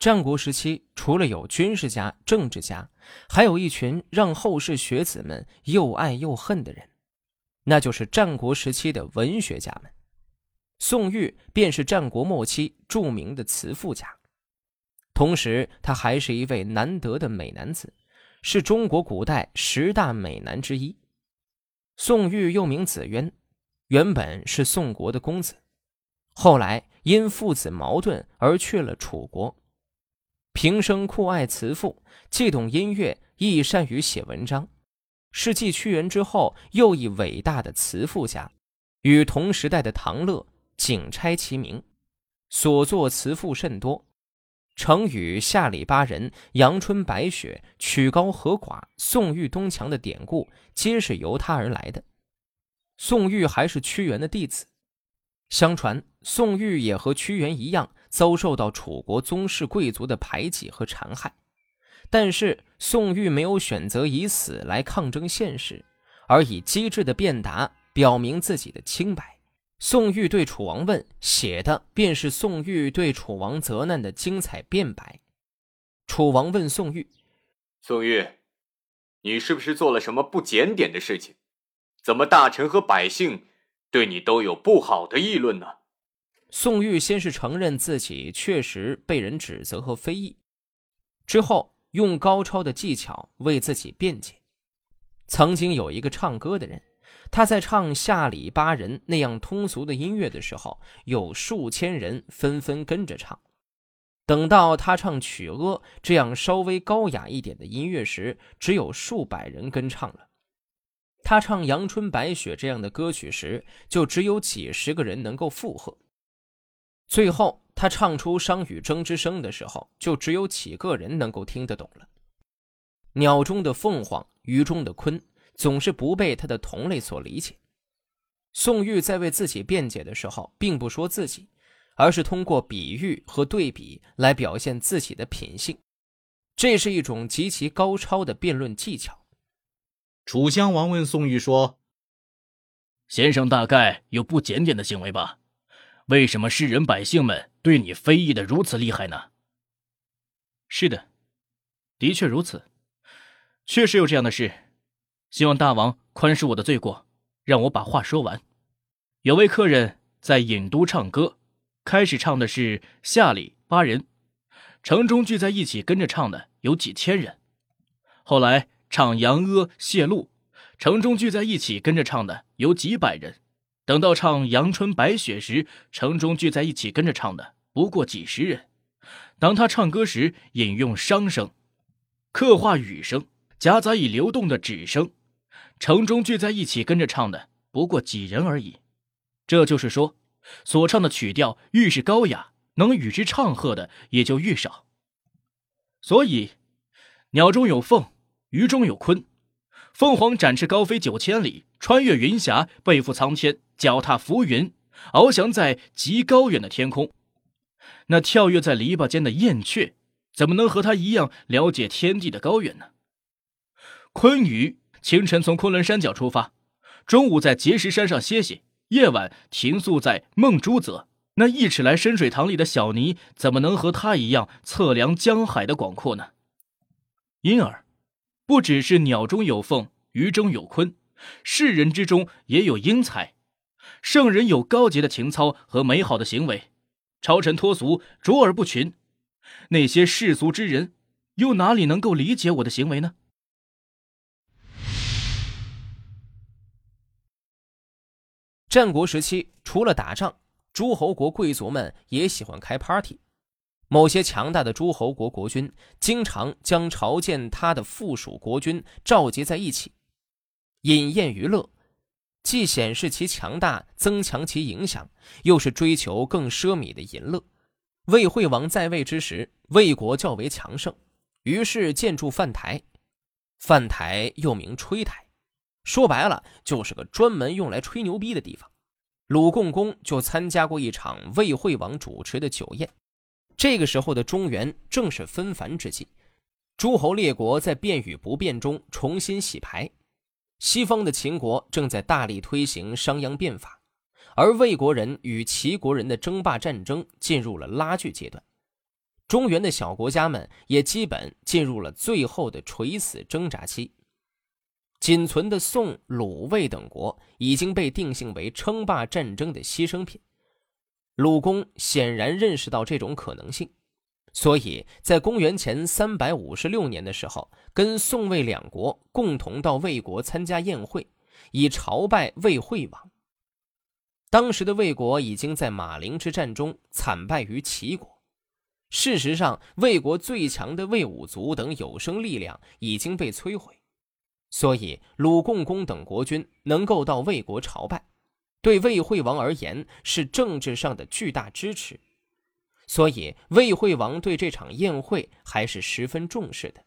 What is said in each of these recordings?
战国时期，除了有军事家、政治家，还有一群让后世学子们又爱又恨的人，那就是战国时期的文学家们。宋玉便是战国末期著名的词赋家，同时他还是一位难得的美男子，是中国古代十大美男之一。宋玉又名子渊，原本是宋国的公子，后来因父子矛盾而去了楚国。平生酷爱词赋，既懂音乐，亦善于写文章，是继屈原之后又一伟大的词赋家，与同时代的唐乐、景差齐名，所作词赋甚多。成语“下里巴人”“阳春白雪”“曲高和寡”“宋玉东墙”的典故，皆是由他而来的。宋玉还是屈原的弟子，相传宋玉也和屈原一样。遭受到楚国宗室贵族的排挤和残害，但是宋玉没有选择以死来抗争现实，而以机智的辩答表明自己的清白。宋玉对楚王问写的便是宋玉对楚王责难的精彩辩白。楚王问宋玉：“宋玉，你是不是做了什么不检点的事情？怎么大臣和百姓对你都有不好的议论呢？”宋玉先是承认自己确实被人指责和非议，之后用高超的技巧为自己辩解。曾经有一个唱歌的人，他在唱下里巴人那样通俗的音乐的时候，有数千人纷纷跟着唱；等到他唱曲阿这样稍微高雅一点的音乐时，只有数百人跟唱了。他唱阳春白雪这样的歌曲时，就只有几十个人能够附和。最后，他唱出商与争之声的时候，就只有几个人能够听得懂了。鸟中的凤凰，鱼中的鲲，总是不被他的同类所理解。宋玉在为自己辩解的时候，并不说自己，而是通过比喻和对比来表现自己的品性，这是一种极其高超的辩论技巧。楚襄王问宋玉说：“先生大概有不检点的行为吧？”为什么世人百姓们对你非议的如此厉害呢？是的，的确如此，确实有这样的事。希望大王宽恕我的罪过，让我把话说完。有位客人在郢都唱歌，开始唱的是下里巴人，城中聚在一起跟着唱的有几千人；后来唱扬阿谢露，城中聚在一起跟着唱的有几百人。等到唱《阳春白雪》时，城中聚在一起跟着唱的不过几十人。当他唱歌时，引用商声，刻画雨声，夹杂以流动的纸声，城中聚在一起跟着唱的不过几人而已。这就是说，所唱的曲调愈是高雅，能与之唱和的也就愈少。所以，鸟中有凤，鱼中有鲲。凤凰展翅高飞九千里，穿越云霞，背负苍天，脚踏浮云，翱翔在极高远的天空。那跳跃在篱笆间的燕雀，怎么能和它一样了解天地的高远呢？鲲鱼清晨从昆仑山脚出发，中午在碣石山上歇息，夜晚停宿在梦珠泽。那一尺来深水塘里的小泥，怎么能和它一样测量江海的广阔呢？因而。不只是鸟中有凤，鱼中有鲲，世人之中也有英才，圣人有高洁的情操和美好的行为，超尘脱俗，卓尔不群。那些世俗之人，又哪里能够理解我的行为呢？战国时期，除了打仗，诸侯国贵族们也喜欢开 party。某些强大的诸侯国国君经常将朝见他的附属国君召集在一起，饮宴娱乐，既显示其强大，增强其影响，又是追求更奢靡的淫乐。魏惠王在位之时，魏国较为强盛，于是建筑饭台，饭台又名吹台，说白了就是个专门用来吹牛逼的地方。鲁共公就参加过一场魏惠王主持的酒宴。这个时候的中原正是纷繁之际，诸侯列国在变与不变中重新洗牌。西方的秦国正在大力推行商鞅变法，而魏国人与齐国人的争霸战争进入了拉锯阶段。中原的小国家们也基本进入了最后的垂死挣扎期。仅存的宋、鲁、魏等国已经被定性为称霸战争的牺牲品。鲁公显然认识到这种可能性，所以在公元前三百五十六年的时候，跟宋魏两国共同到魏国参加宴会，以朝拜魏惠王。当时的魏国已经在马陵之战中惨败于齐国，事实上，魏国最强的魏武卒等有生力量已经被摧毁。所以，鲁共公等国君能够到魏国朝拜，对魏惠王而言是政治上的巨大支持。所以，魏惠王对这场宴会还是十分重视的。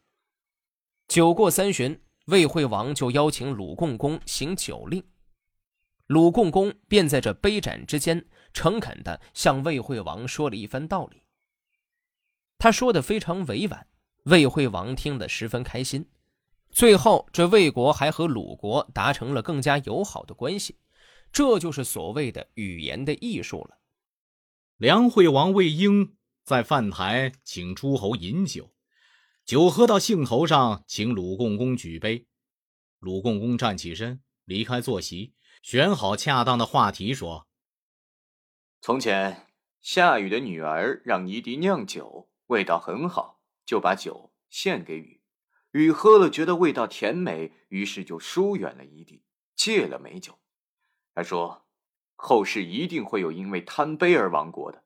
酒过三巡，魏惠王就邀请鲁共公行酒令，鲁共公便在这杯盏之间，诚恳地向魏惠王说了一番道理。他说的非常委婉，魏惠王听得十分开心。最后，这魏国还和鲁国达成了更加友好的关系，这就是所谓的语言的艺术了。梁惠王魏婴在饭台请诸侯饮酒，酒喝到兴头上，请鲁共公举杯。鲁共公站起身，离开坐席，选好恰当的话题说：“从前夏禹的女儿让夷狄酿酒，味道很好，就把酒献给禹。”禹喝了，觉得味道甜美，于是就疏远了夷狄，戒了美酒。他说：“后世一定会有因为贪杯而亡国的。”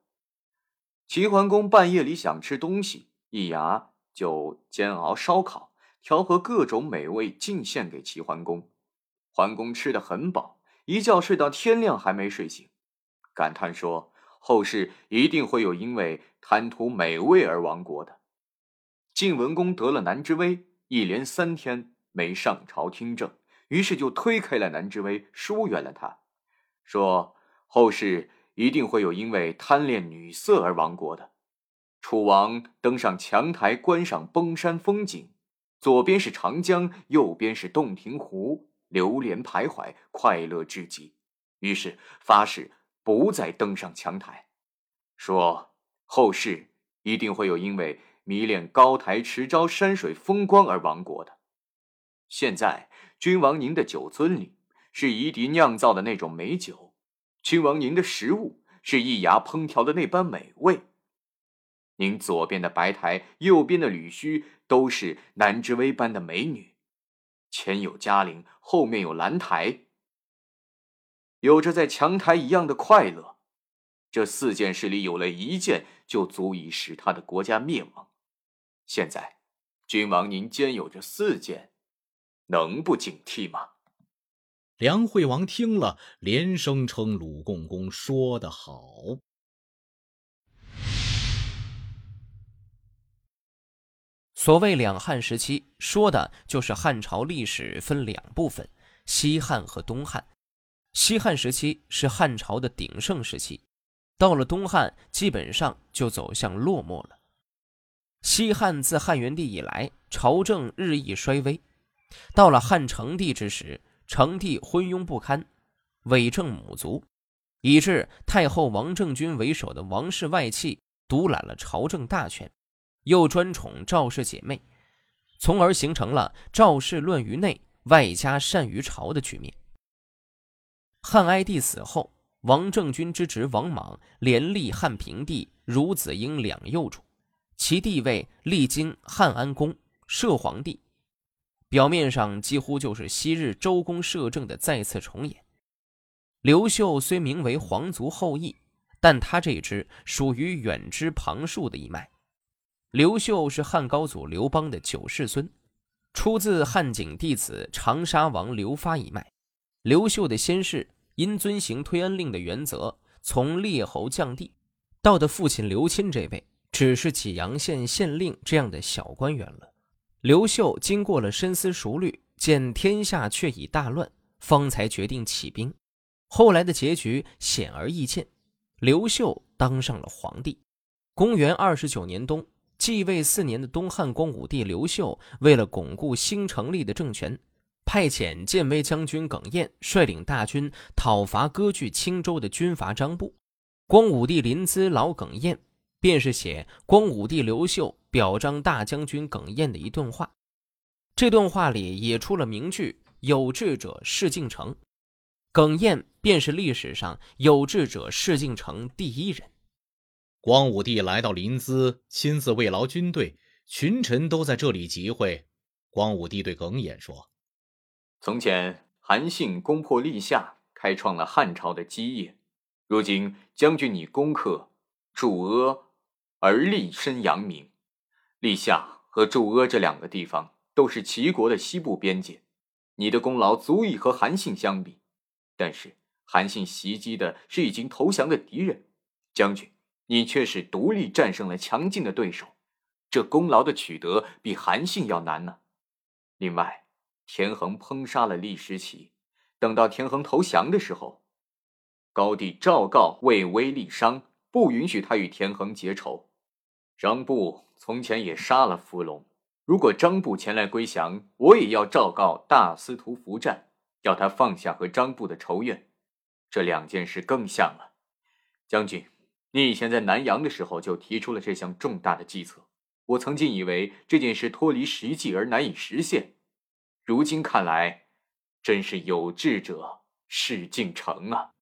齐桓公半夜里想吃东西，一牙就煎熬烧烤，调和各种美味进献给齐桓公。桓公吃得很饱，一觉睡到天亮还没睡醒，感叹说：“后世一定会有因为贪图美味而亡国的。”晋文公得了南之威。一连三天没上朝听政，于是就推开了南之威，疏远了他，说后世一定会有因为贪恋女色而亡国的。楚王登上墙台观赏崩山风景，左边是长江，右边是洞庭湖，流连徘徊，快乐至极。于是发誓不再登上墙台，说后世一定会有因为。迷恋高台池沼山水风光而亡国的，现在君王您的酒樽里是夷狄酿造的那种美酒，君王您的食物是易牙烹调的那般美味。您左边的白台，右边的吕须都是南之薇般的美女，前有嘉陵，后面有兰台，有着在墙台一样的快乐。这四件事里有了一件，就足以使他的国家灭亡。现在，君王您兼有着四件，能不警惕吗？梁惠王听了，连声称鲁共公说得好。所谓两汉时期，说的就是汉朝历史分两部分：西汉和东汉。西汉时期是汉朝的鼎盛时期，到了东汉，基本上就走向落寞了。西汉自汉元帝以来，朝政日益衰微。到了汉成帝之时，成帝昏庸不堪，伪政母族，以致太后王政君为首的王室外戚独揽了朝政大权，又专宠赵氏姐妹，从而形成了赵氏乱于内，外加善于朝的局面。汉哀帝死后，王政君之侄王莽连立汉平帝、孺子婴两幼主。其地位历经汉安公、摄皇帝，表面上几乎就是昔日周公摄政的再次重演。刘秀虽名为皇族后裔，但他这支属于远支旁庶的一脉。刘秀是汉高祖刘邦的九世孙，出自汉景帝子长沙王刘发一脉。刘秀的先世因遵行推恩令的原则，从列侯降帝，到的父亲刘钦这位。只是济阳县县令这样的小官员了。刘秀经过了深思熟虑，见天下却已大乱，方才决定起兵。后来的结局显而易见，刘秀当上了皇帝。公元二十九年冬，继位四年的东汉光武帝刘秀，为了巩固新成立的政权，派遣建威将军耿彦率领大军讨伐割据青州的军阀张布。光武帝临淄老耿彦。便是写光武帝刘秀表彰大将军耿彦的一段话。这段话里也出了名句：“有志者事竟成。”耿彦便是历史上有志者事竟成第一人。光武帝来到临淄，亲自慰劳军队，群臣都在这里集会。光武帝对耿彦说：“从前韩信攻破历下，开创了汉朝的基业。如今将军你攻克祝阿，而立身扬名。历下和祝阿这两个地方都是齐国的西部边界，你的功劳足以和韩信相比。但是韩信袭击的是已经投降的敌人，将军。”你却是独立战胜了强劲的对手，这功劳的取得比韩信要难呢。另外，田横烹杀了厉时齐，等到田横投降的时候，高帝诏告魏威立商，不允许他与田横结仇。张布从前也杀了伏龙，如果张布前来归降，我也要昭告大司徒伏战，要他放下和张布的仇怨。这两件事更像了，将军。你以前在南阳的时候就提出了这项重大的计策，我曾经以为这件事脱离实际而难以实现，如今看来，真是有志者事竟成啊。